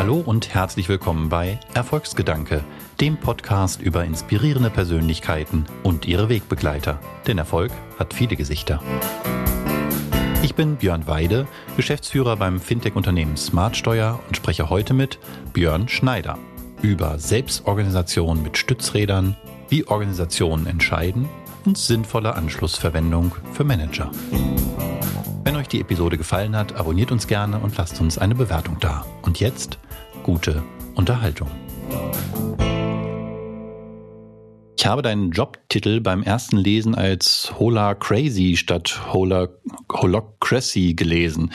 Hallo und herzlich willkommen bei Erfolgsgedanke, dem Podcast über inspirierende Persönlichkeiten und ihre Wegbegleiter. Denn Erfolg hat viele Gesichter. Ich bin Björn Weide, Geschäftsführer beim Fintech-Unternehmen Smartsteuer und spreche heute mit Björn Schneider über Selbstorganisation mit Stützrädern, wie Organisationen entscheiden und sinnvolle Anschlussverwendung für Manager. Die Episode gefallen hat, abonniert uns gerne und lasst uns eine Bewertung da. Und jetzt gute Unterhaltung. Ich habe deinen Jobtitel beim ersten Lesen als Hola Crazy statt Hola Holocracy gelesen.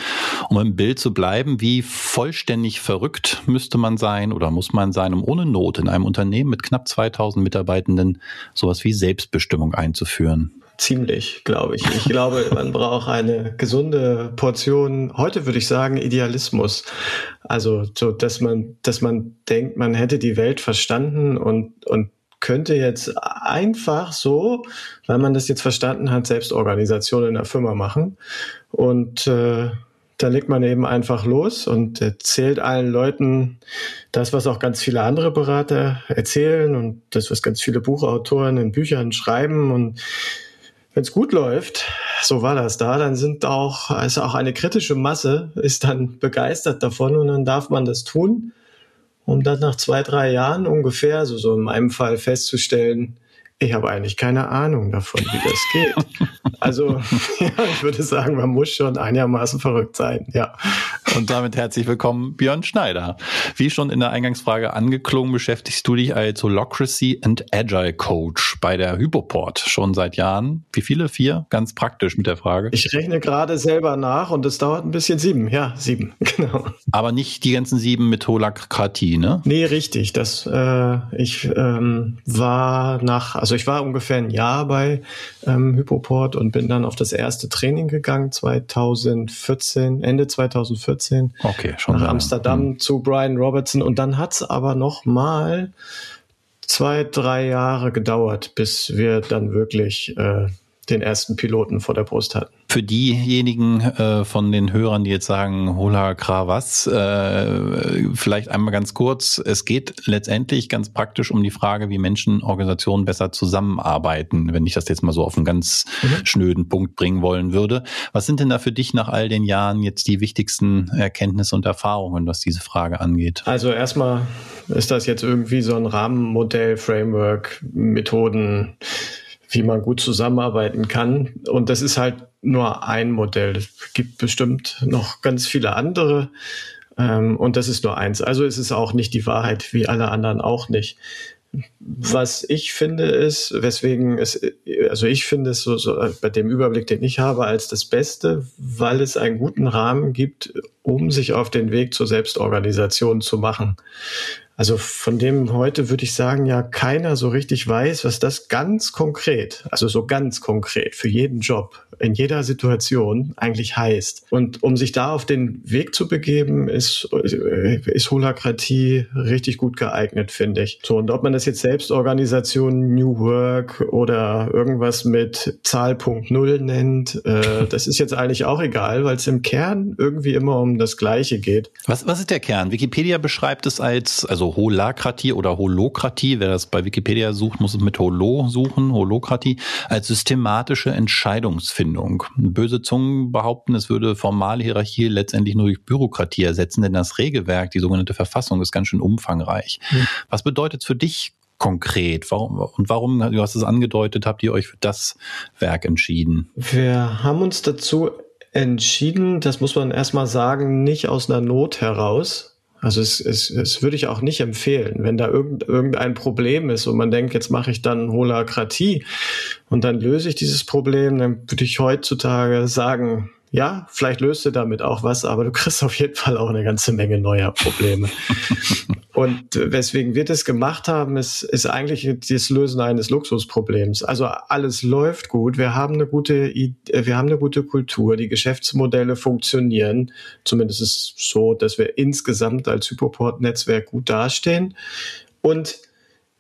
Um im Bild zu bleiben, wie vollständig verrückt müsste man sein oder muss man sein, um ohne Not in einem Unternehmen mit knapp 2000 Mitarbeitenden sowas wie Selbstbestimmung einzuführen? Ziemlich, glaube ich. Ich glaube, man braucht eine gesunde Portion, heute würde ich sagen, Idealismus. Also, so, dass man, dass man denkt, man hätte die Welt verstanden und, und könnte jetzt einfach so, weil man das jetzt verstanden hat, Selbstorganisation in der Firma machen. Und äh, da legt man eben einfach los und erzählt allen Leuten das, was auch ganz viele andere Berater erzählen und das, was ganz viele Buchautoren in Büchern schreiben. Und wenn es gut läuft, so war das da, dann sind auch, also auch eine kritische Masse ist dann begeistert davon und dann darf man das tun um dann nach zwei, drei Jahren ungefähr, also so in meinem Fall festzustellen, ich habe eigentlich keine Ahnung davon, wie das geht. Also, ja, ich würde sagen, man muss schon einigermaßen verrückt sein, ja. Und damit herzlich willkommen, Björn Schneider. Wie schon in der Eingangsfrage angeklungen, beschäftigst du dich als Holocracy and Agile Coach bei der Hypoport schon seit Jahren. Wie viele? Vier? Ganz praktisch mit der Frage. Ich rechne gerade selber nach und es dauert ein bisschen sieben. Ja, sieben, genau. Aber nicht die ganzen sieben mit Holokratie, ne? Nee, richtig. Das, äh, ich ähm, war nach, also ich war ungefähr ein Jahr bei ähm, Hypoport und bin dann auf das erste Training gegangen, 2014, Ende 2014 2014 okay, schon nach Amsterdam hm. zu Brian Robertson. Und dann hat es aber noch mal zwei, drei Jahre gedauert, bis wir dann wirklich äh, den ersten Piloten vor der Brust hatten. Für diejenigen äh, von den Hörern, die jetzt sagen, hola Krawas, äh, vielleicht einmal ganz kurz. Es geht letztendlich ganz praktisch um die Frage, wie Menschen, Organisationen besser zusammenarbeiten, wenn ich das jetzt mal so auf einen ganz mhm. schnöden Punkt bringen wollen würde. Was sind denn da für dich nach all den Jahren jetzt die wichtigsten Erkenntnisse und Erfahrungen, was diese Frage angeht? Also erstmal ist das jetzt irgendwie so ein Rahmenmodell, Framework, Methoden, wie man gut zusammenarbeiten kann. Und das ist halt nur ein Modell. Es gibt bestimmt noch ganz viele andere. Ähm, und das ist nur eins. Also es ist auch nicht die Wahrheit, wie alle anderen auch nicht. Was ich finde ist, weswegen es, also ich finde es so, so bei dem Überblick, den ich habe, als das Beste, weil es einen guten Rahmen gibt, um sich auf den Weg zur Selbstorganisation zu machen. Also von dem heute würde ich sagen, ja, keiner so richtig weiß, was das ganz konkret, also so ganz konkret für jeden Job in jeder Situation eigentlich heißt. Und um sich da auf den Weg zu begeben, ist, ist Holakratie richtig gut geeignet, finde ich. So, und ob man das jetzt Selbstorganisation, New Work oder irgendwas mit Zahlpunkt Null nennt, äh, das ist jetzt eigentlich auch egal, weil es im Kern irgendwie immer um das Gleiche geht. Was, was ist der Kern? Wikipedia beschreibt es als, also also Holakratie oder Holokratie, wer das bei Wikipedia sucht, muss es mit Holo suchen, Holokratie, als systematische Entscheidungsfindung. Böse Zungen behaupten, es würde formale Hierarchie letztendlich nur durch Bürokratie ersetzen, denn das Regelwerk, die sogenannte Verfassung, ist ganz schön umfangreich. Mhm. Was bedeutet es für dich konkret? Warum, und warum, du hast es angedeutet, habt ihr euch für das Werk entschieden? Wir haben uns dazu entschieden, das muss man erstmal sagen, nicht aus einer Not heraus, also es, es, es würde ich auch nicht empfehlen, wenn da irgend, irgendein Problem ist und man denkt, jetzt mache ich dann Holakratie und dann löse ich dieses Problem, dann würde ich heutzutage sagen, ja, vielleicht löst du damit auch was, aber du kriegst auf jeden Fall auch eine ganze Menge neuer Probleme. Und weswegen wir das gemacht haben, ist, ist eigentlich das Lösen eines Luxusproblems. Also alles läuft gut. Wir haben eine gute, wir haben eine gute Kultur. Die Geschäftsmodelle funktionieren. Zumindest ist es so, dass wir insgesamt als Hypoport-Netzwerk gut dastehen. Und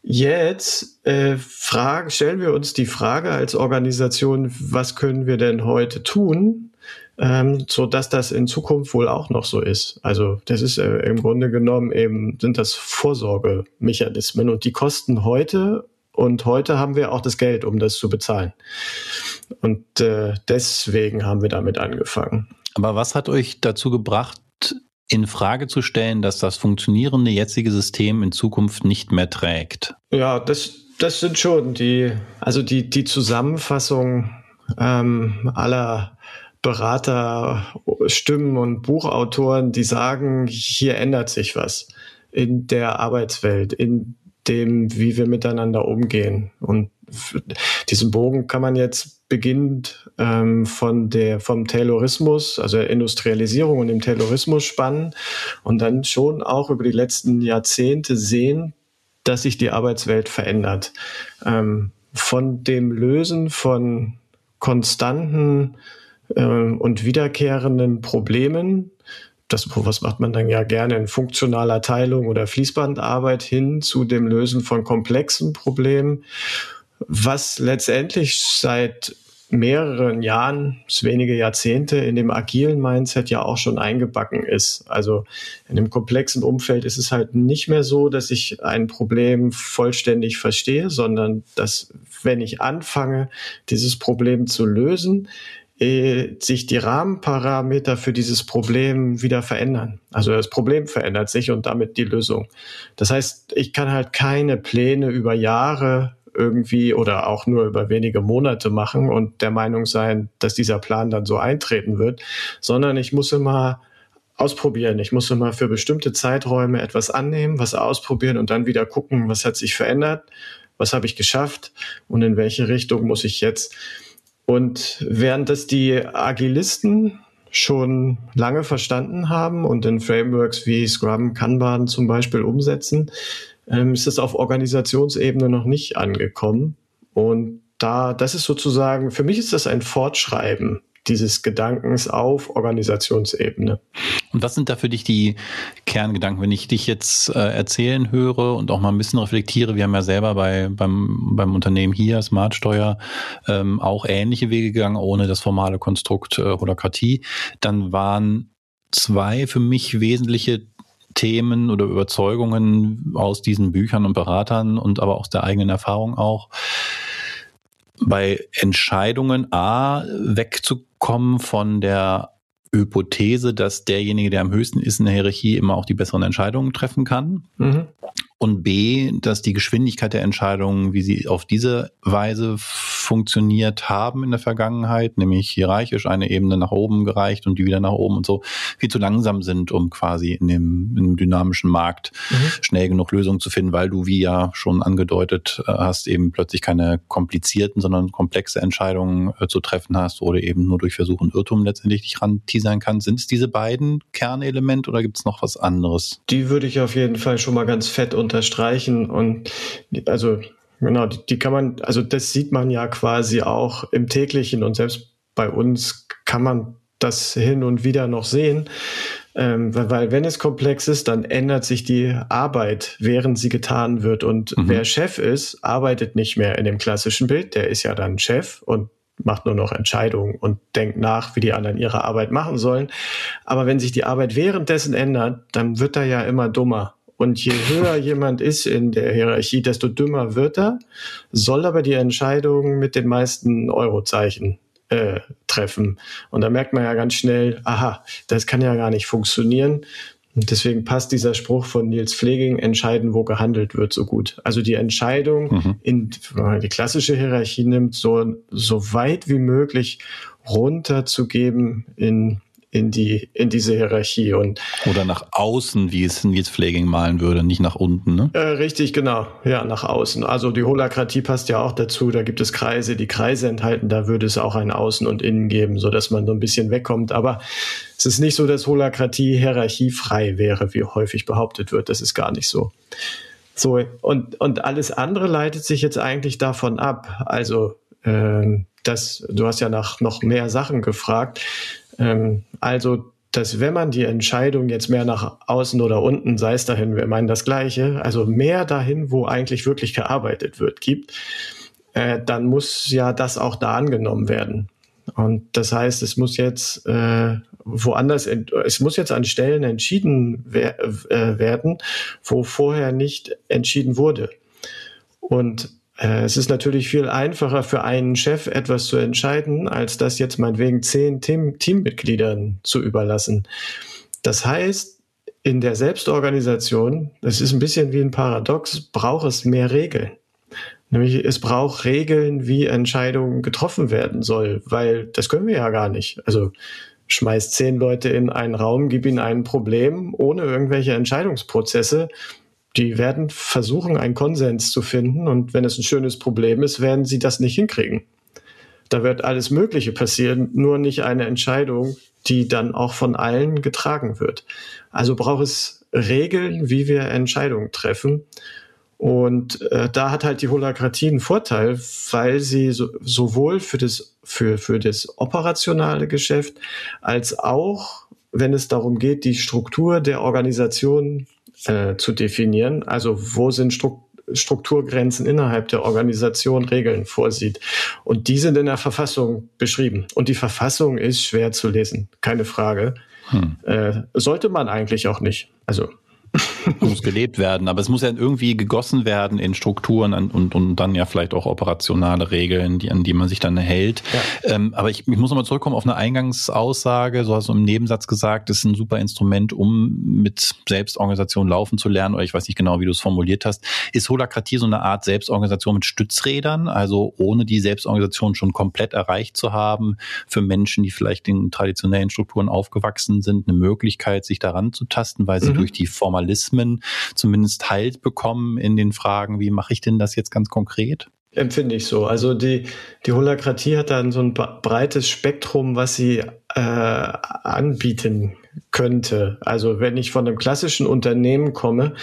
Jetzt äh, fragen, stellen wir uns die Frage als Organisation, was können wir denn heute tun, ähm, so dass das in Zukunft wohl auch noch so ist. Also das ist äh, im Grunde genommen eben sind das Vorsorgemechanismen und die kosten heute und heute haben wir auch das Geld, um das zu bezahlen. Und äh, deswegen haben wir damit angefangen. Aber was hat euch dazu gebracht, in Frage zu stellen, dass das funktionierende jetzige System in Zukunft nicht mehr trägt? Ja, das, das sind schon die, also die, die Zusammenfassung ähm, aller Berater, Stimmen und Buchautoren, die sagen, hier ändert sich was in der Arbeitswelt, in dem, wie wir miteinander umgehen. Und diesen Bogen kann man jetzt beginnend ähm, von der, vom Taylorismus, also der Industrialisierung und dem Taylorismus spannen und dann schon auch über die letzten Jahrzehnte sehen, dass sich die Arbeitswelt verändert. Ähm, von dem Lösen von konstanten äh, und wiederkehrenden Problemen das, was macht man dann ja gerne in funktionaler Teilung oder Fließbandarbeit hin zu dem Lösen von komplexen Problemen, was letztendlich seit mehreren Jahren, wenige Jahrzehnte in dem agilen Mindset ja auch schon eingebacken ist. Also in dem komplexen Umfeld ist es halt nicht mehr so, dass ich ein Problem vollständig verstehe, sondern dass wenn ich anfange, dieses Problem zu lösen, äh, sich die Rahmenparameter für dieses Problem wieder verändern. Also das Problem verändert sich und damit die Lösung. Das heißt, ich kann halt keine Pläne über Jahre irgendwie oder auch nur über wenige Monate machen und der Meinung sein, dass dieser Plan dann so eintreten wird, sondern ich muss immer ausprobieren. Ich muss immer für bestimmte Zeiträume etwas annehmen, was ausprobieren und dann wieder gucken, was hat sich verändert, was habe ich geschafft und in welche Richtung muss ich jetzt. Und während das die Agilisten schon lange verstanden haben und in Frameworks wie Scrum, Kanban zum Beispiel umsetzen, ähm, ist es auf Organisationsebene noch nicht angekommen. Und da, das ist sozusagen, für mich ist das ein Fortschreiben dieses Gedankens auf Organisationsebene. Und was sind da für dich die Kerngedanken, wenn ich dich jetzt äh, erzählen höre und auch mal ein bisschen reflektiere? Wir haben ja selber bei, beim, beim Unternehmen hier, Smartsteuer, ähm, auch ähnliche Wege gegangen, ohne das formale Konstrukt äh, Holokratie. Dann waren zwei für mich wesentliche Themen oder Überzeugungen aus diesen Büchern und Beratern und aber aus der eigenen Erfahrung auch bei Entscheidungen A wegzukommen von der Hypothese, dass derjenige, der am höchsten ist in der Hierarchie, immer auch die besseren Entscheidungen treffen kann. Mhm und B, dass die Geschwindigkeit der Entscheidungen, wie sie auf diese Weise funktioniert haben in der Vergangenheit, nämlich hierarchisch eine Ebene nach oben gereicht und die wieder nach oben und so, viel zu langsam sind, um quasi in dem, in dem dynamischen Markt mhm. schnell genug Lösungen zu finden, weil du, wie ja schon angedeutet äh, hast, eben plötzlich keine komplizierten, sondern komplexe Entscheidungen äh, zu treffen hast oder eben nur durch Versuch und Irrtum letztendlich dich ranteasern kannst. Sind es diese beiden Kernelemente oder gibt es noch was anderes? Die würde ich auf jeden Fall schon mal ganz fett unter unterstreichen und also genau, die, die kann man, also das sieht man ja quasi auch im täglichen und selbst bei uns kann man das hin und wieder noch sehen. Ähm, weil, weil wenn es komplex ist, dann ändert sich die Arbeit, während sie getan wird. Und mhm. wer Chef ist, arbeitet nicht mehr in dem klassischen Bild. Der ist ja dann Chef und macht nur noch Entscheidungen und denkt nach, wie die anderen ihre Arbeit machen sollen. Aber wenn sich die Arbeit währenddessen ändert, dann wird er ja immer dummer. Und je höher jemand ist in der Hierarchie, desto dümmer wird er, soll aber die Entscheidung mit den meisten Eurozeichen äh, treffen. Und da merkt man ja ganz schnell, aha, das kann ja gar nicht funktionieren. Und deswegen passt dieser Spruch von Nils Pfleging, entscheiden, wo gehandelt wird, so gut. Also die Entscheidung mhm. in, wenn man die klassische Hierarchie nimmt, so, so weit wie möglich runterzugeben in in die in diese Hierarchie und oder nach außen, wie es Nils Pfleging malen würde, nicht nach unten, ne? Äh, richtig, genau, ja, nach außen. Also die Holakratie passt ja auch dazu. Da gibt es Kreise, die Kreise enthalten. Da würde es auch ein Außen und Innen geben, so dass man so ein bisschen wegkommt. Aber es ist nicht so, dass Holakratie hierarchiefrei wäre, wie häufig behauptet wird. Das ist gar nicht so. So und und alles andere leitet sich jetzt eigentlich davon ab. Also ähm, das, du hast ja nach noch mehr Sachen gefragt. Ähm, also, dass wenn man die Entscheidung jetzt mehr nach außen oder unten, sei es dahin, wir meinen das Gleiche, also mehr dahin, wo eigentlich wirklich gearbeitet wird, gibt, äh, dann muss ja das auch da angenommen werden. Und das heißt, es muss jetzt äh, woanders, es muss jetzt an Stellen entschieden wer äh, werden, wo vorher nicht entschieden wurde. Und es ist natürlich viel einfacher für einen Chef etwas zu entscheiden, als das jetzt meinetwegen zehn Team Teammitgliedern zu überlassen. Das heißt, in der Selbstorganisation, das ist ein bisschen wie ein Paradox, braucht es mehr Regeln. Nämlich es braucht Regeln, wie Entscheidungen getroffen werden soll, weil das können wir ja gar nicht. Also schmeißt zehn Leute in einen Raum, gib ihnen ein Problem ohne irgendwelche Entscheidungsprozesse die werden versuchen, einen Konsens zu finden. Und wenn es ein schönes Problem ist, werden sie das nicht hinkriegen. Da wird alles Mögliche passieren, nur nicht eine Entscheidung, die dann auch von allen getragen wird. Also braucht es Regeln, wie wir Entscheidungen treffen. Und äh, da hat halt die Holokratie einen Vorteil, weil sie so, sowohl für das, für, für das operationale Geschäft als auch, wenn es darum geht, die Struktur der Organisation äh, zu definieren. Also wo sind Stru Strukturgrenzen innerhalb der Organisation Regeln vorsieht. Und die sind in der Verfassung beschrieben. Und die Verfassung ist schwer zu lesen, keine Frage. Hm. Äh, sollte man eigentlich auch nicht. Also muss gelebt werden, aber es muss ja irgendwie gegossen werden in Strukturen und, und dann ja vielleicht auch operationale Regeln, die, an die man sich dann hält. Ja. Ähm, aber ich, ich muss nochmal zurückkommen auf eine Eingangsaussage, so hast du im Nebensatz gesagt, ist ein super Instrument, um mit Selbstorganisation laufen zu lernen, oder ich weiß nicht genau, wie du es formuliert hast. Ist Holakratie so eine Art Selbstorganisation mit Stützrädern, also ohne die Selbstorganisation schon komplett erreicht zu haben, für Menschen, die vielleicht in traditionellen Strukturen aufgewachsen sind, eine Möglichkeit, sich daran zu tasten, weil sie mhm. durch die Formalisierung Formalismen zumindest Halt bekommen in den Fragen, wie mache ich denn das jetzt ganz konkret? Empfinde ich so. Also die, die Holakratie hat dann so ein breites Spektrum, was sie äh, anbieten könnte. Also wenn ich von einem klassischen Unternehmen komme,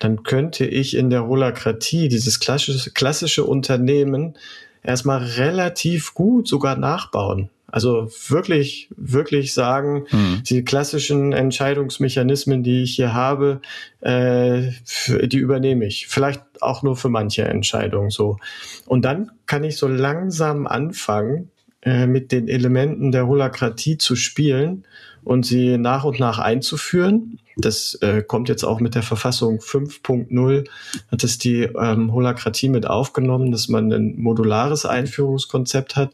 dann könnte ich in der Holakratie dieses klassische, klassische Unternehmen erstmal relativ gut sogar nachbauen. Also wirklich, wirklich sagen, mhm. die klassischen Entscheidungsmechanismen, die ich hier habe, äh, die übernehme ich. Vielleicht auch nur für manche Entscheidungen so. Und dann kann ich so langsam anfangen, äh, mit den Elementen der Holakratie zu spielen und sie nach und nach einzuführen. Das äh, kommt jetzt auch mit der Verfassung 5.0, hat es die ähm, Holakratie mit aufgenommen, dass man ein modulares Einführungskonzept hat.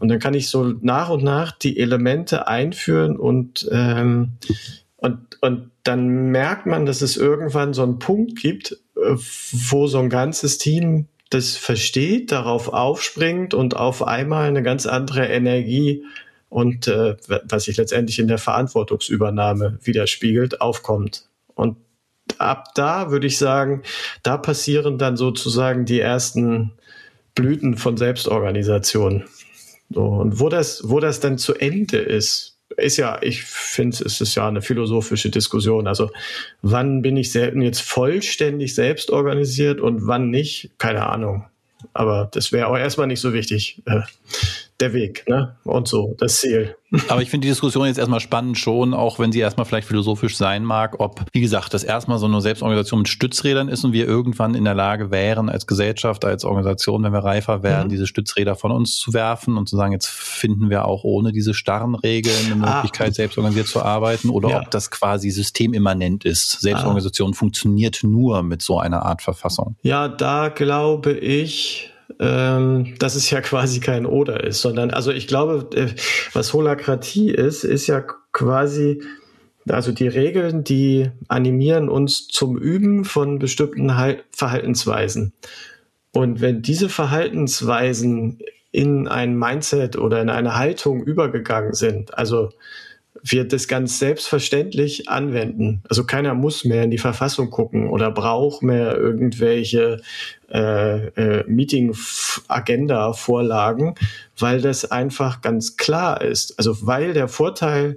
Und dann kann ich so nach und nach die Elemente einführen und, ähm, und, und dann merkt man, dass es irgendwann so einen Punkt gibt, äh, wo so ein ganzes Team das versteht, darauf aufspringt und auf einmal eine ganz andere Energie und äh, was sich letztendlich in der Verantwortungsübernahme widerspiegelt, aufkommt. Und ab da würde ich sagen, da passieren dann sozusagen die ersten Blüten von Selbstorganisation. So, und wo das, wo das dann zu Ende ist, ist ja, ich finde, es ist ja eine philosophische Diskussion. Also, wann bin ich jetzt vollständig selbst organisiert und wann nicht? Keine Ahnung. Aber das wäre auch erstmal nicht so wichtig. Der Weg, ne? Und so, das Ziel. Aber ich finde die Diskussion jetzt erstmal spannend schon, auch wenn sie erstmal vielleicht philosophisch sein mag, ob, wie gesagt, das erstmal so eine Selbstorganisation mit Stützrädern ist und wir irgendwann in der Lage wären, als Gesellschaft, als Organisation, wenn wir reifer werden, mhm. diese Stützräder von uns zu werfen und zu sagen, jetzt finden wir auch ohne diese starren Regeln eine ah. Möglichkeit, ah. selbstorganisiert zu arbeiten oder ja. ob das quasi systemimmanent ist. Selbstorganisation ah. funktioniert nur mit so einer Art Verfassung. Ja, da glaube ich, ähm, dass es ja quasi kein Oder ist, sondern also ich glaube, äh, was Holakratie ist, ist ja quasi also die Regeln, die animieren uns zum Üben von bestimmten Verhaltensweisen. Und wenn diese Verhaltensweisen in ein Mindset oder in eine Haltung übergegangen sind, also wir das ganz selbstverständlich anwenden. Also keiner muss mehr in die Verfassung gucken oder braucht mehr irgendwelche äh, äh, Meeting-Agenda-Vorlagen, weil das einfach ganz klar ist. Also weil der Vorteil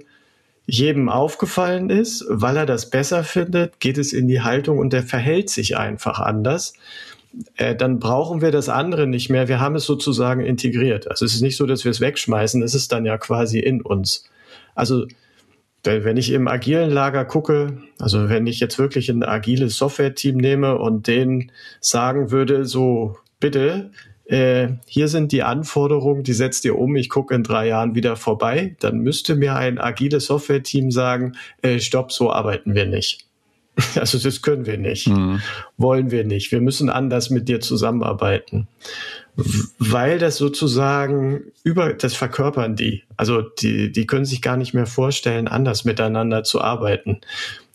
jedem aufgefallen ist, weil er das besser findet, geht es in die Haltung und der verhält sich einfach anders. Äh, dann brauchen wir das andere nicht mehr. Wir haben es sozusagen integriert. Also es ist nicht so, dass wir es wegschmeißen, es ist dann ja quasi in uns. Also wenn ich im agilen Lager gucke, also wenn ich jetzt wirklich ein agiles Software-Team nehme und denen sagen würde, so bitte, äh, hier sind die Anforderungen, die setzt ihr um, ich gucke in drei Jahren wieder vorbei, dann müsste mir ein agiles Software-Team sagen, äh, stopp, so arbeiten wir nicht. Also das können wir nicht, mhm. wollen wir nicht. Wir müssen anders mit dir zusammenarbeiten, weil das sozusagen über das verkörpern die. Also die die können sich gar nicht mehr vorstellen, anders miteinander zu arbeiten.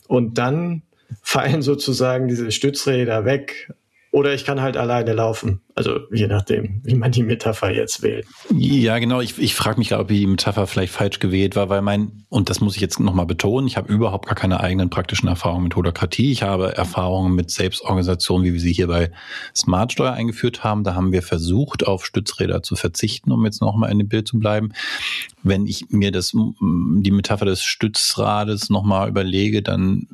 Und dann fallen sozusagen diese Stützräder weg. Oder ich kann halt alleine laufen. Also je nachdem, wie man die Metapher jetzt wählt. Ja, genau. Ich, ich frage mich ob die Metapher vielleicht falsch gewählt war, weil mein, und das muss ich jetzt nochmal betonen, ich habe überhaupt gar keine eigenen praktischen Erfahrungen mit Holokratie. Ich habe Erfahrungen mit Selbstorganisation, wie wir sie hier bei Smartsteuer eingeführt haben. Da haben wir versucht, auf Stützräder zu verzichten, um jetzt nochmal in dem Bild zu bleiben. Wenn ich mir das, die Metapher des Stützrades nochmal überlege, dann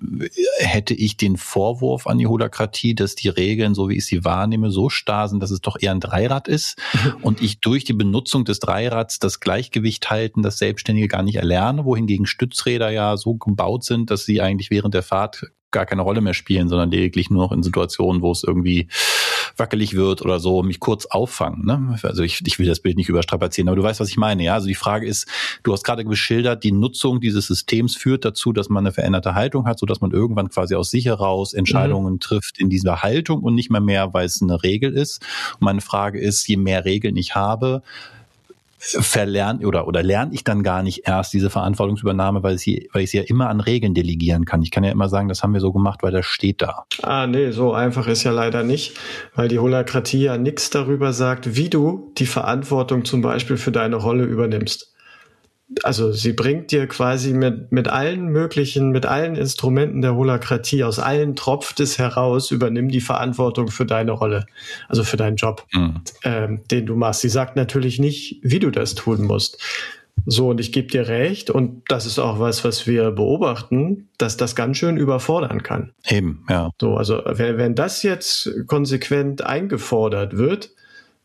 hätte ich den Vorwurf an die Holokratie, dass die Regeln, so wie ich sie wahrnehme, so starr sind, dass es doch eher ein Dreirad ist und ich durch die Benutzung des Dreirads das Gleichgewicht halten, das Selbstständige gar nicht erlerne, wohingegen Stützräder ja so gebaut sind, dass sie eigentlich während der Fahrt gar keine Rolle mehr spielen, sondern lediglich nur noch in Situationen, wo es irgendwie wackelig wird oder so, mich kurz auffangen. Ne? Also ich, ich will das Bild nicht überstrapazieren, aber du weißt, was ich meine. Ja, also die Frage ist, du hast gerade geschildert, die Nutzung dieses Systems führt dazu, dass man eine veränderte Haltung hat, so dass man irgendwann quasi aus sich heraus Entscheidungen mhm. trifft in dieser Haltung und nicht mehr mehr, weil es eine Regel ist. Und meine Frage ist, je mehr Regeln ich habe, verlernt oder, oder lerne ich dann gar nicht erst diese Verantwortungsübernahme, weil, sie, weil ich sie ja immer an Regeln delegieren kann. Ich kann ja immer sagen, das haben wir so gemacht, weil das steht da. Ah, nee, so einfach ist ja leider nicht, weil die Holakratie ja nichts darüber sagt, wie du die Verantwortung zum Beispiel für deine Rolle übernimmst also sie bringt dir quasi mit, mit allen möglichen, mit allen Instrumenten der Holakratie, aus allen tropft es heraus, übernimm die Verantwortung für deine Rolle, also für deinen Job, mhm. ähm, den du machst. Sie sagt natürlich nicht, wie du das tun musst. So, und ich gebe dir recht, und das ist auch was, was wir beobachten, dass das ganz schön überfordern kann. Eben, ja. So, also wenn, wenn das jetzt konsequent eingefordert wird,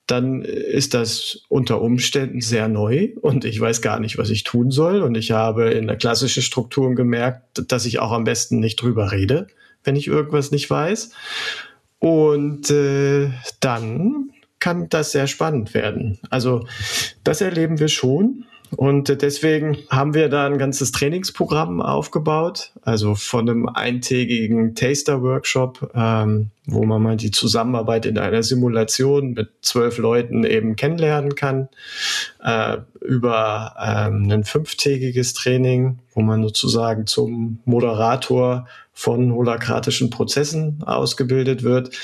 dann ist das unter Umständen sehr neu und ich weiß gar nicht, was ich tun soll. Und ich habe in der klassischen Strukturen gemerkt, dass ich auch am besten nicht drüber rede, wenn ich irgendwas nicht weiß. Und äh, dann kann das sehr spannend werden. Also das erleben wir schon. Und deswegen haben wir da ein ganzes Trainingsprogramm aufgebaut, also von einem eintägigen Taster-Workshop, ähm, wo man mal die Zusammenarbeit in einer Simulation mit zwölf Leuten eben kennenlernen kann, äh, über ähm, ein fünftägiges Training, wo man sozusagen zum Moderator von holakratischen Prozessen ausgebildet wird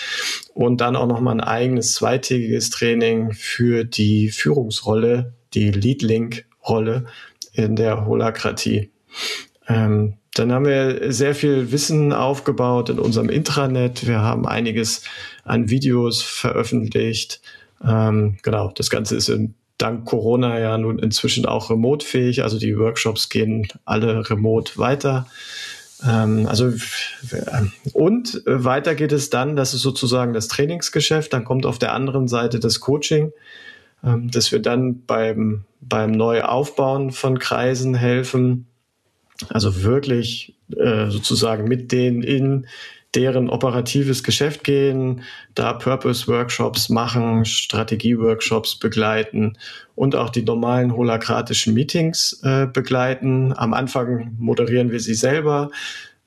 und dann auch nochmal ein eigenes zweitägiges Training für die Führungsrolle, die Lead Link Rolle in der Holakratie. Ähm, dann haben wir sehr viel Wissen aufgebaut in unserem Intranet. Wir haben einiges an Videos veröffentlicht. Ähm, genau, das Ganze ist in, dank Corona ja nun inzwischen auch remote-fähig. Also die Workshops gehen alle remote weiter. Ähm, also und weiter geht es dann, das ist sozusagen das Trainingsgeschäft. Dann kommt auf der anderen Seite das Coaching. Ähm, dass wir dann beim, beim Neuaufbauen von Kreisen helfen. Also wirklich äh, sozusagen mit denen in deren operatives Geschäft gehen, da Purpose-Workshops machen, Strategie-Workshops begleiten und auch die normalen holakratischen Meetings äh, begleiten. Am Anfang moderieren wir sie selber,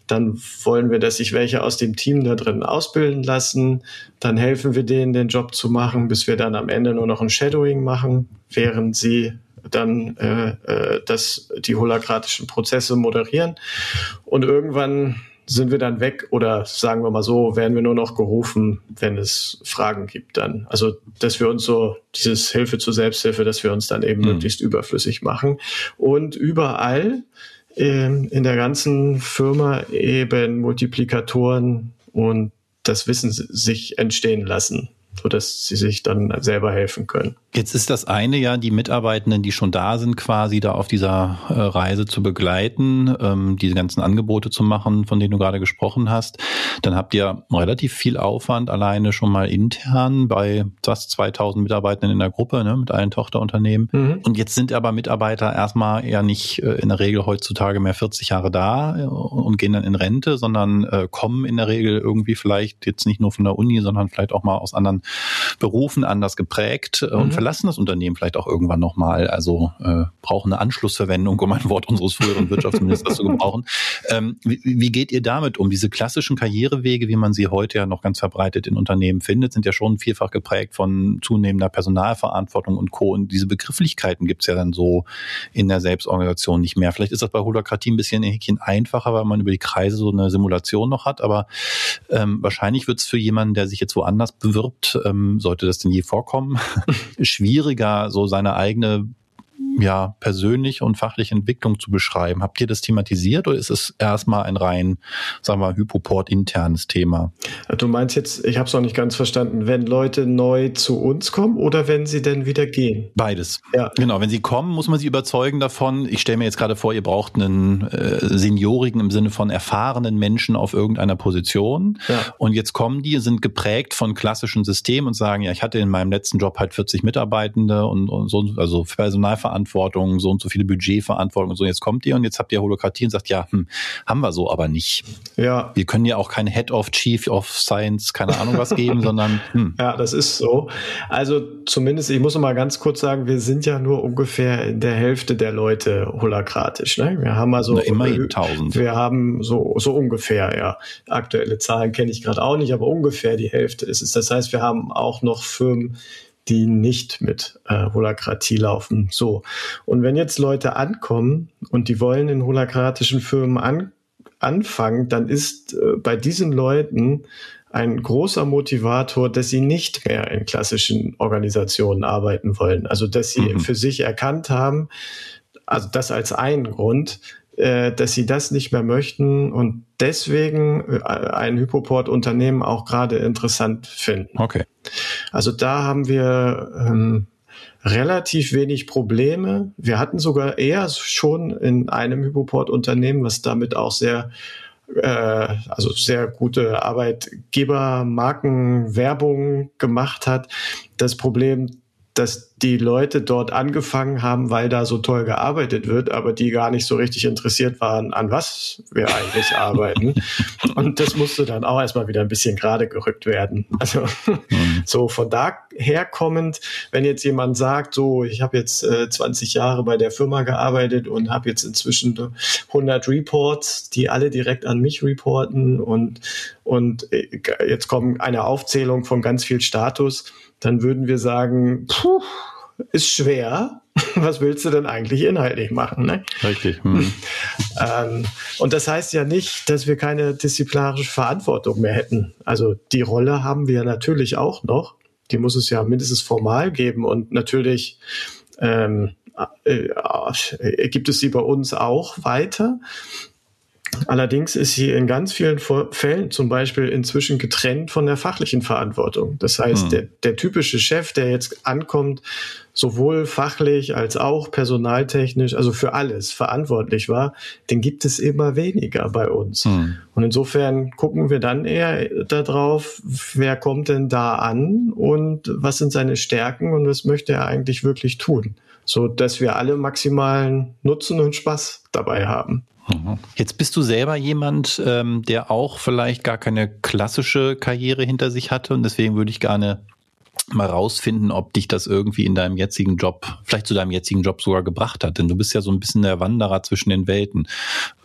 dann wollen wir, dass sich welche aus dem Team da drin ausbilden lassen. Dann helfen wir denen, den Job zu machen, bis wir dann am Ende nur noch ein Shadowing machen, während sie dann äh, äh, das, die holakratischen Prozesse moderieren. Und irgendwann sind wir dann weg oder sagen wir mal so, werden wir nur noch gerufen, wenn es Fragen gibt dann. Also, dass wir uns so dieses Hilfe zur Selbsthilfe, dass wir uns dann eben mhm. möglichst überflüssig machen. Und überall in der ganzen Firma eben Multiplikatoren und das Wissen sich entstehen lassen, sodass sie sich dann selber helfen können. Jetzt ist das eine ja, die Mitarbeitenden, die schon da sind, quasi da auf dieser äh, Reise zu begleiten, ähm, diese ganzen Angebote zu machen, von denen du gerade gesprochen hast. Dann habt ihr relativ viel Aufwand alleine schon mal intern bei fast 2000 Mitarbeitenden in der Gruppe, ne, mit allen Tochterunternehmen. Mhm. Und jetzt sind aber Mitarbeiter erstmal ja nicht äh, in der Regel heutzutage mehr 40 Jahre da äh, und gehen dann in Rente, sondern kommen in der Regel irgendwie vielleicht jetzt nicht nur von der Uni, sondern vielleicht auch mal aus anderen Berufen anders geprägt äh, und mhm verlassen das Unternehmen vielleicht auch irgendwann nochmal, also äh, brauchen eine Anschlussverwendung, um ein Wort unseres früheren Wirtschaftsministers zu gebrauchen. Ähm, wie, wie geht ihr damit um? Diese klassischen Karrierewege, wie man sie heute ja noch ganz verbreitet in Unternehmen findet, sind ja schon vielfach geprägt von zunehmender Personalverantwortung und Co. Und diese Begrifflichkeiten gibt es ja dann so in der Selbstorganisation nicht mehr. Vielleicht ist das bei Holokratie ein bisschen, ein Häkchen einfacher, weil man über die Kreise so eine Simulation noch hat, aber ähm, wahrscheinlich wird es für jemanden, der sich jetzt woanders bewirbt, ähm, sollte das denn je vorkommen, schwieriger, so seine eigene ja, persönliche und fachliche Entwicklung zu beschreiben. Habt ihr das thematisiert oder ist es erstmal ein rein, sagen wir, Hypoport-internes Thema? Du meinst jetzt, ich habe es noch nicht ganz verstanden, wenn Leute neu zu uns kommen oder wenn sie denn wieder gehen? Beides. Ja. Genau, wenn sie kommen, muss man sie überzeugen davon. Ich stelle mir jetzt gerade vor, ihr braucht einen äh, Seniorigen im Sinne von erfahrenen Menschen auf irgendeiner Position. Ja. Und jetzt kommen die, sind geprägt von klassischen Systemen und sagen, ja, ich hatte in meinem letzten Job halt 40 Mitarbeitende und, und so, also Personalverantwortung Verantwortung, so und so viele Budgetverantwortung und so. Jetzt kommt ihr und jetzt habt ihr Holokratie und sagt, ja, hm, haben wir so aber nicht. Ja. Wir können ja auch keine Head of Chief of Science, keine Ahnung was geben, sondern hm. Ja, das ist so. Also zumindest, ich muss noch mal ganz kurz sagen, wir sind ja nur ungefähr in der Hälfte der Leute holokratisch. Ne? Wir haben also Na, immerhin tausend. Wir haben so so ungefähr, ja. Aktuelle Zahlen kenne ich gerade auch nicht, aber ungefähr die Hälfte ist es. Das heißt, wir haben auch noch Firmen, die nicht mit äh, Holakratie laufen. So. Und wenn jetzt Leute ankommen und die wollen in holakratischen Firmen an, anfangen, dann ist äh, bei diesen Leuten ein großer Motivator, dass sie nicht mehr in klassischen Organisationen arbeiten wollen. Also dass sie mhm. für sich erkannt haben, also das als einen Grund, dass sie das nicht mehr möchten und deswegen äh, ein Hypoport-Unternehmen auch gerade interessant finden. Okay. Also da haben wir ähm, relativ wenig Probleme. Wir hatten sogar eher schon in einem Hypoport-Unternehmen, was damit auch sehr äh, also sehr gute Arbeitgebermarken Werbung gemacht hat. Das Problem, dass die Leute dort angefangen haben, weil da so toll gearbeitet wird, aber die gar nicht so richtig interessiert waren, an was wir eigentlich arbeiten. Und das musste dann auch erstmal wieder ein bisschen gerade gerückt werden. Also mhm. so von daher kommend, wenn jetzt jemand sagt, so, ich habe jetzt äh, 20 Jahre bei der Firma gearbeitet und habe jetzt inzwischen 100 Reports, die alle direkt an mich reporten und, und äh, jetzt kommt eine Aufzählung von ganz viel Status, dann würden wir sagen, puh, ist schwer. Was willst du denn eigentlich inhaltlich machen? Ne? Richtig. Hm. ähm, und das heißt ja nicht, dass wir keine disziplinarische Verantwortung mehr hätten. Also die Rolle haben wir natürlich auch noch. Die muss es ja mindestens formal geben und natürlich ähm, äh, äh, gibt es sie bei uns auch weiter. Allerdings ist sie in ganz vielen Fällen zum Beispiel inzwischen getrennt von der fachlichen Verantwortung. Das heißt, hm. der, der typische Chef, der jetzt ankommt, sowohl fachlich als auch personaltechnisch, also für alles verantwortlich war, den gibt es immer weniger bei uns. Hm. Und insofern gucken wir dann eher darauf, wer kommt denn da an und was sind seine Stärken und was möchte er eigentlich wirklich tun, so dass wir alle maximalen Nutzen und Spaß dabei haben. Mhm. Jetzt bist du selber jemand, ähm, der auch vielleicht gar keine klassische Karriere hinter sich hatte und deswegen würde ich gerne mal rausfinden, ob dich das irgendwie in deinem jetzigen Job, vielleicht zu deinem jetzigen Job sogar gebracht hat. Denn du bist ja so ein bisschen der Wanderer zwischen den Welten.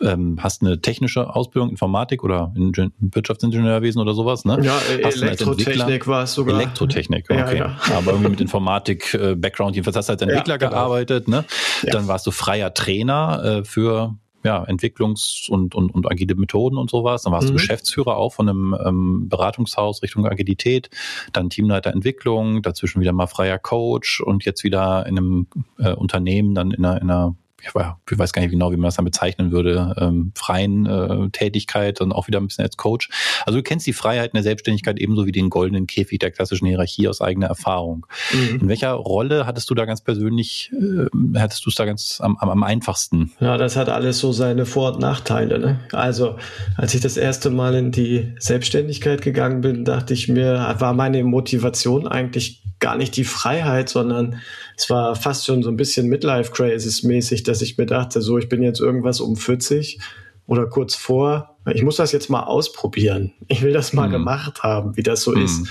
Ähm, hast eine technische Ausbildung, Informatik oder in Wirtschaftsingenieurwesen oder sowas, ne? Ja, hast Elektrotechnik war es sogar. Elektrotechnik, okay. Ja, ja. Aber irgendwie mit Informatik-Background. Äh, Jedenfalls hast du als Entwickler ja, genau. gearbeitet, ne? Dann warst du freier Trainer äh, für ja, Entwicklungs- und, und, und agile Methoden und sowas. Dann warst mhm. du Geschäftsführer auch von einem ähm, Beratungshaus Richtung Agilität, dann Teamleiter Entwicklung, dazwischen wieder mal freier Coach und jetzt wieder in einem äh, Unternehmen, dann in einer, in einer ich weiß gar nicht genau, wie man das dann bezeichnen würde, ähm, freien äh, Tätigkeit und auch wieder ein bisschen als Coach. Also du kennst die Freiheit in der Selbstständigkeit ebenso wie den goldenen Käfig der klassischen Hierarchie aus eigener Erfahrung. Mhm. In welcher Rolle hattest du da ganz persönlich, äh, hattest du es da ganz am, am, am einfachsten? Ja, das hat alles so seine Vor- und Nachteile. Ne? Also als ich das erste Mal in die Selbstständigkeit gegangen bin, dachte ich mir, war meine Motivation eigentlich gar nicht die Freiheit, sondern es war fast schon so ein bisschen Midlife-Crisis-mäßig, dass ich mir dachte, so, ich bin jetzt irgendwas um 40 oder kurz vor. Ich muss das jetzt mal ausprobieren. Ich will das mal mhm. gemacht haben, wie das so mhm. ist.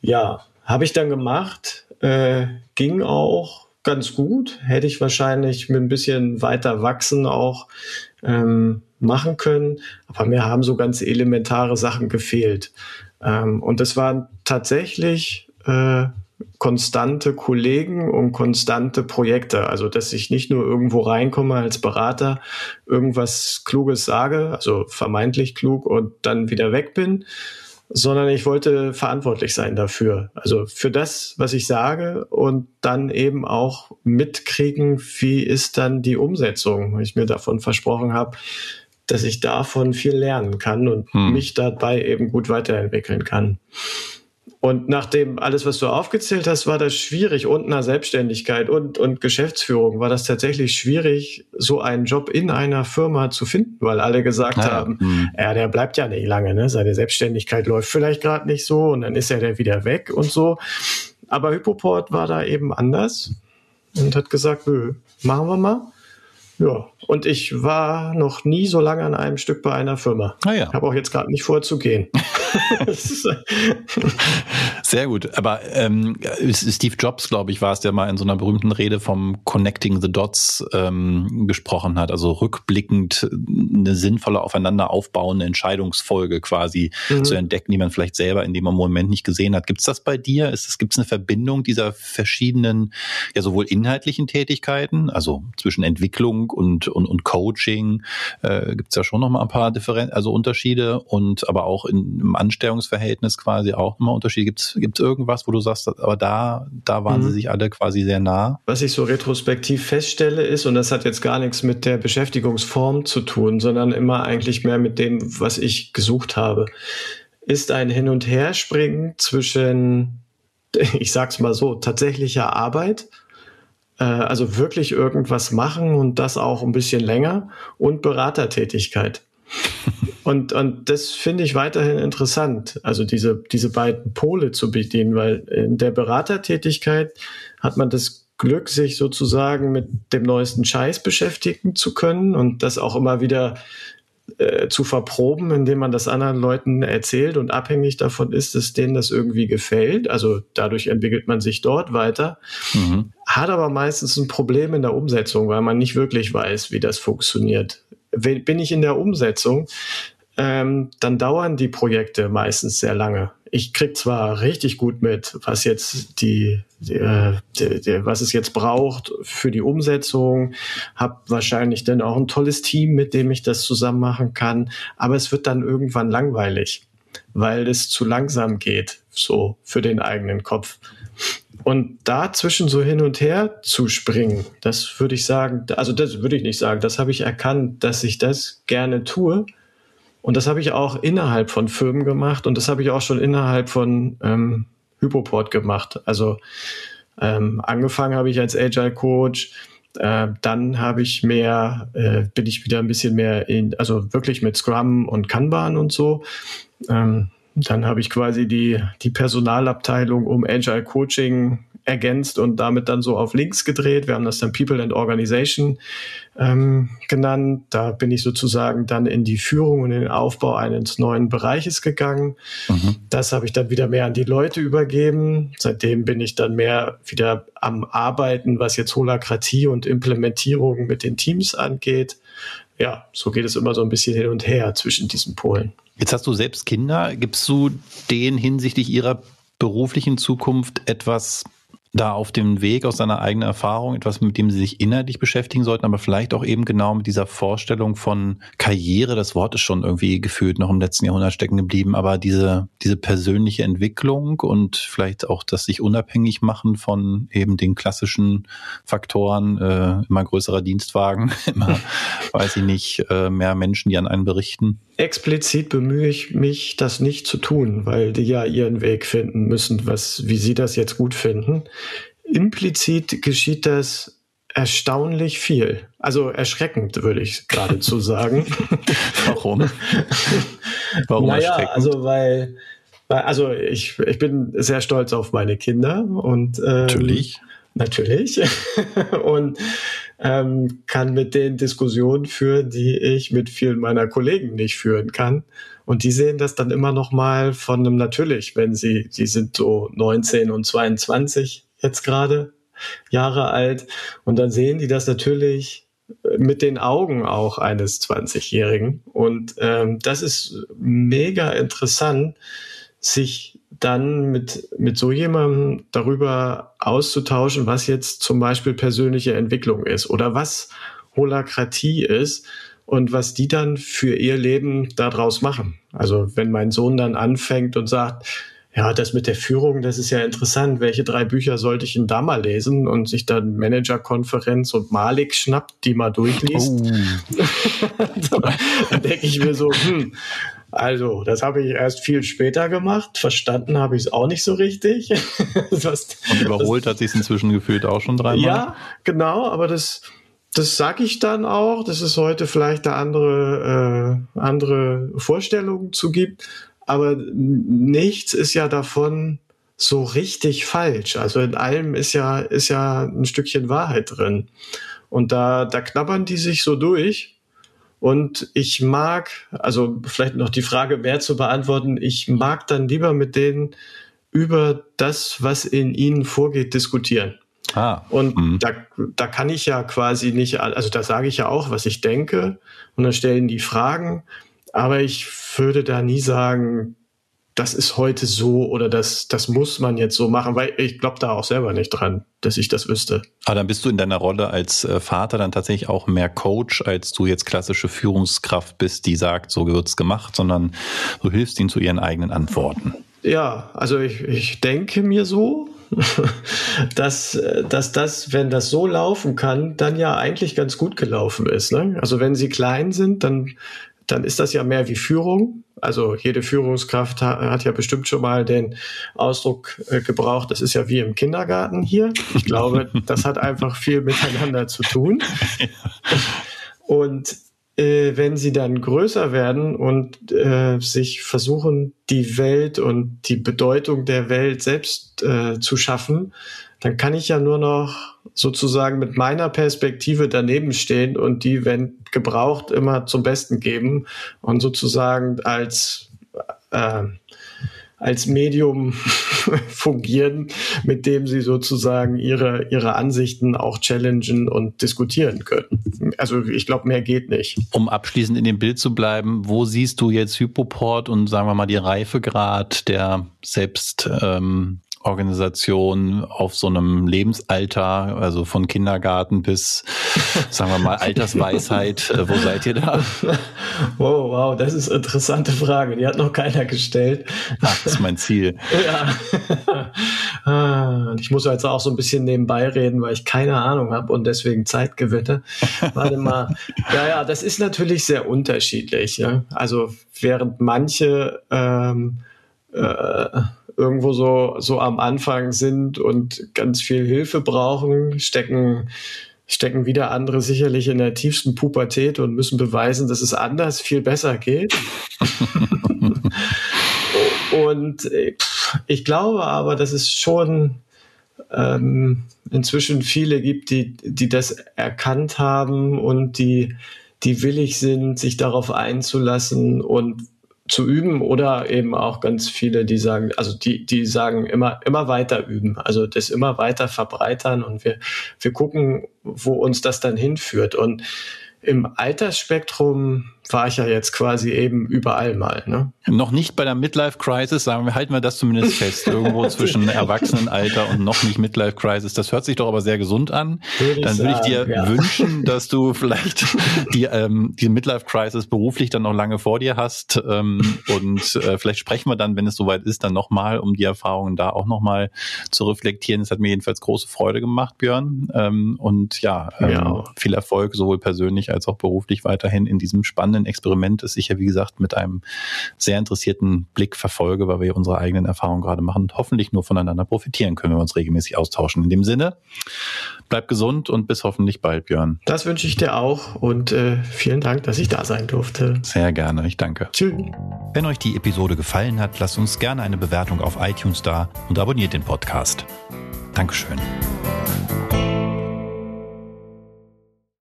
Ja, habe ich dann gemacht. Äh, ging auch ganz gut. Hätte ich wahrscheinlich mit ein bisschen weiter wachsen auch ähm, machen können. Aber mir haben so ganz elementare Sachen gefehlt. Ähm, und das waren tatsächlich äh, konstante Kollegen und konstante Projekte. Also, dass ich nicht nur irgendwo reinkomme als Berater, irgendwas Kluges sage, also vermeintlich klug und dann wieder weg bin, sondern ich wollte verantwortlich sein dafür. Also für das, was ich sage und dann eben auch mitkriegen, wie ist dann die Umsetzung, weil ich mir davon versprochen habe, dass ich davon viel lernen kann und hm. mich dabei eben gut weiterentwickeln kann. Und nachdem alles, was du aufgezählt hast, war das schwierig und nach Selbstständigkeit und, und Geschäftsführung war das tatsächlich schwierig, so einen Job in einer Firma zu finden, weil alle gesagt ja. haben, mhm. ja, der bleibt ja nicht lange, ne? Seine Selbstständigkeit läuft vielleicht gerade nicht so und dann ist er der wieder weg und so. Aber Hypoport war da eben anders und hat gesagt, nö, machen wir mal. Ja, und ich war noch nie so lange an einem Stück bei einer Firma. Ah ja. Habe auch jetzt gerade nicht vor zu gehen. Sehr gut. Aber ähm, Steve Jobs, glaube ich, war es, der mal in so einer berühmten Rede vom Connecting the Dots ähm, gesprochen hat. Also rückblickend eine sinnvolle aufeinander aufbauende Entscheidungsfolge quasi mhm. zu entdecken, die man vielleicht selber in dem Moment nicht gesehen hat. Gibt es das bei dir? Gibt es eine Verbindung dieser verschiedenen, ja sowohl inhaltlichen Tätigkeiten, also zwischen Entwicklung und, und, und Coaching, äh, gibt es ja schon noch mal ein paar Differen also Unterschiede und aber auch in, im Anstellungsverhältnis quasi auch nochmal Unterschiede. Gibt es irgendwas, wo du sagst, aber da, da waren mhm. sie sich alle quasi sehr nah? Was ich so retrospektiv feststelle ist, und das hat jetzt gar nichts mit der Beschäftigungsform zu tun, sondern immer eigentlich mehr mit dem, was ich gesucht habe, ist ein Hin- und Herspringen zwischen, ich sag's mal so, tatsächlicher Arbeit äh, also wirklich irgendwas machen und das auch ein bisschen länger und Beratertätigkeit. und, und das finde ich weiterhin interessant, also diese, diese beiden Pole zu bedienen, weil in der Beratertätigkeit hat man das Glück, sich sozusagen mit dem neuesten Scheiß beschäftigen zu können und das auch immer wieder äh, zu verproben, indem man das anderen Leuten erzählt und abhängig davon ist, dass denen das irgendwie gefällt. Also dadurch entwickelt man sich dort weiter, mhm. hat aber meistens ein Problem in der Umsetzung, weil man nicht wirklich weiß, wie das funktioniert. Bin ich in der Umsetzung, ähm, dann dauern die Projekte meistens sehr lange ich krieg zwar richtig gut mit, was jetzt die, die, äh, die, die was es jetzt braucht für die Umsetzung, habe wahrscheinlich dann auch ein tolles Team, mit dem ich das zusammen machen kann, aber es wird dann irgendwann langweilig, weil es zu langsam geht, so für den eigenen Kopf. Und dazwischen so hin und her zu springen, das würde ich sagen, also das würde ich nicht sagen, das habe ich erkannt, dass ich das gerne tue und das habe ich auch innerhalb von Firmen gemacht und das habe ich auch schon innerhalb von ähm, Hypoport gemacht. Also ähm, angefangen habe ich als Agile Coach, äh, dann habe ich mehr, äh, bin ich wieder ein bisschen mehr in, also wirklich mit Scrum und Kanban und so. Ähm, dann habe ich quasi die, die Personalabteilung um Agile Coaching ergänzt und damit dann so auf links gedreht. Wir haben das dann People and Organization ähm, genannt. Da bin ich sozusagen dann in die Führung und in den Aufbau eines neuen Bereiches gegangen. Mhm. Das habe ich dann wieder mehr an die Leute übergeben. Seitdem bin ich dann mehr wieder am Arbeiten, was jetzt Holakratie und Implementierung mit den Teams angeht. Ja, so geht es immer so ein bisschen hin und her zwischen diesen Polen. Jetzt hast du selbst Kinder. Gibst du denen hinsichtlich ihrer beruflichen Zukunft etwas da auf dem Weg aus seiner eigenen Erfahrung etwas, mit dem sie sich inhaltlich beschäftigen sollten, aber vielleicht auch eben genau mit dieser Vorstellung von Karriere. Das Wort ist schon irgendwie gefühlt noch im letzten Jahrhundert stecken geblieben, aber diese, diese persönliche Entwicklung und vielleicht auch das sich unabhängig machen von eben den klassischen Faktoren, äh, immer größerer Dienstwagen, immer, weiß ich nicht, äh, mehr Menschen, die an einen berichten. Explizit bemühe ich mich, das nicht zu tun, weil die ja ihren Weg finden müssen, was, wie sie das jetzt gut finden. Implizit geschieht das erstaunlich viel. Also erschreckend, würde ich geradezu sagen. Warum? Warum naja, erschreckend? Also weil, weil, also ich, ich bin sehr stolz auf meine Kinder und ähm, natürlich. Natürlich. und ähm, kann mit den Diskussionen führen, die ich mit vielen meiner Kollegen nicht führen kann. Und die sehen das dann immer noch mal von einem natürlich, wenn sie, sie sind so 19 und 22 jetzt gerade Jahre alt. Und dann sehen die das natürlich mit den Augen auch eines 20-Jährigen. Und ähm, das ist mega interessant, sich dann mit, mit so jemandem darüber auszutauschen, was jetzt zum Beispiel persönliche Entwicklung ist oder was Holakratie ist und was die dann für ihr Leben daraus machen. Also wenn mein Sohn dann anfängt und sagt, ja, das mit der Führung, das ist ja interessant. Welche drei Bücher sollte ich denn da mal lesen? Und sich dann Managerkonferenz und Malik schnappt, die mal durchliest. Oh. dann denke ich mir so, hm, also, das habe ich erst viel später gemacht. Verstanden habe ich es auch nicht so richtig. und überholt das, hat sich inzwischen gefühlt auch schon dreimal. Ja, genau, aber das, das sage ich dann auch, dass es heute vielleicht da andere, äh, andere Vorstellungen zu gibt aber nichts ist ja davon so richtig falsch. Also in allem ist ja, ist ja ein Stückchen Wahrheit drin. Und da, da knabbern die sich so durch. Und ich mag, also vielleicht noch die Frage mehr zu beantworten, ich mag dann lieber mit denen über das, was in ihnen vorgeht, diskutieren. Ah, und mh. da, da kann ich ja quasi nicht, also da sage ich ja auch, was ich denke, und dann stellen die Fragen. Aber ich würde da nie sagen, das ist heute so oder das, das muss man jetzt so machen, weil ich glaube da auch selber nicht dran, dass ich das wüsste. Aber dann bist du in deiner Rolle als äh, Vater dann tatsächlich auch mehr Coach, als du jetzt klassische Führungskraft bist, die sagt, so wird's gemacht, sondern du hilfst ihnen zu ihren eigenen Antworten. Ja, also ich, ich denke mir so, dass, dass das, wenn das so laufen kann, dann ja eigentlich ganz gut gelaufen ist. Ne? Also wenn sie klein sind, dann dann ist das ja mehr wie Führung. Also jede Führungskraft hat ja bestimmt schon mal den Ausdruck äh, gebraucht, das ist ja wie im Kindergarten hier. Ich glaube, das hat einfach viel miteinander zu tun. Und äh, wenn sie dann größer werden und äh, sich versuchen, die Welt und die Bedeutung der Welt selbst äh, zu schaffen, dann kann ich ja nur noch sozusagen mit meiner Perspektive daneben stehen und die, wenn gebraucht, immer zum Besten geben und sozusagen als, äh, als Medium fungieren, mit dem sie sozusagen ihre, ihre Ansichten auch challengen und diskutieren können. Also ich glaube, mehr geht nicht. Um abschließend in dem Bild zu bleiben, wo siehst du jetzt Hypoport und sagen wir mal die Reifegrad der selbst ähm, Organisation auf so einem Lebensalter, also von Kindergarten bis, sagen wir mal, Altersweisheit. Äh, wo seid ihr da? Wow, wow, das ist eine interessante Frage. Die hat noch keiner gestellt. Ach, das ist mein Ziel. ja. Ah, ich muss jetzt auch so ein bisschen nebenbei reden, weil ich keine Ahnung habe und deswegen Zeit gewinne. Warte mal. Ja, ja, das ist natürlich sehr unterschiedlich. Ja? Also während manche ähm, äh, irgendwo so, so am Anfang sind und ganz viel Hilfe brauchen, stecken, stecken wieder andere sicherlich in der tiefsten Pubertät und müssen beweisen, dass es anders viel besser geht. und äh, ich glaube aber, dass es schon ähm, inzwischen viele gibt, die, die das erkannt haben und die, die willig sind, sich darauf einzulassen und zu üben oder eben auch ganz viele, die sagen, also die, die sagen immer, immer weiter üben, also das immer weiter verbreitern und wir, wir gucken, wo uns das dann hinführt. Und im Altersspektrum war ich ja jetzt quasi eben überall mal. Ne? Noch nicht bei der Midlife Crisis, sagen wir, halten wir das zumindest fest. Irgendwo zwischen Erwachsenenalter und noch nicht Midlife Crisis. Das hört sich doch aber sehr gesund an. Würde dann würde ich dir ja. wünschen, dass du vielleicht die, ähm, die Midlife Crisis beruflich dann noch lange vor dir hast. Ähm, und äh, vielleicht sprechen wir dann, wenn es soweit ist, dann nochmal, um die Erfahrungen da auch nochmal zu reflektieren. Es hat mir jedenfalls große Freude gemacht, Björn. Ähm, und ja, ähm, ja, viel Erfolg, sowohl persönlich als auch beruflich weiterhin in diesem spannenden Experiment, das ich ja, wie gesagt, mit einem sehr interessierten Blick verfolge, weil wir unsere eigenen Erfahrungen gerade machen und hoffentlich nur voneinander profitieren können, wenn wir uns regelmäßig austauschen. In dem Sinne, bleib gesund und bis hoffentlich bald, Björn. Das wünsche ich dir auch und äh, vielen Dank, dass ich da sein durfte. Sehr gerne, ich danke. Tschüss. Wenn euch die Episode gefallen hat, lasst uns gerne eine Bewertung auf iTunes da und abonniert den Podcast. Dankeschön.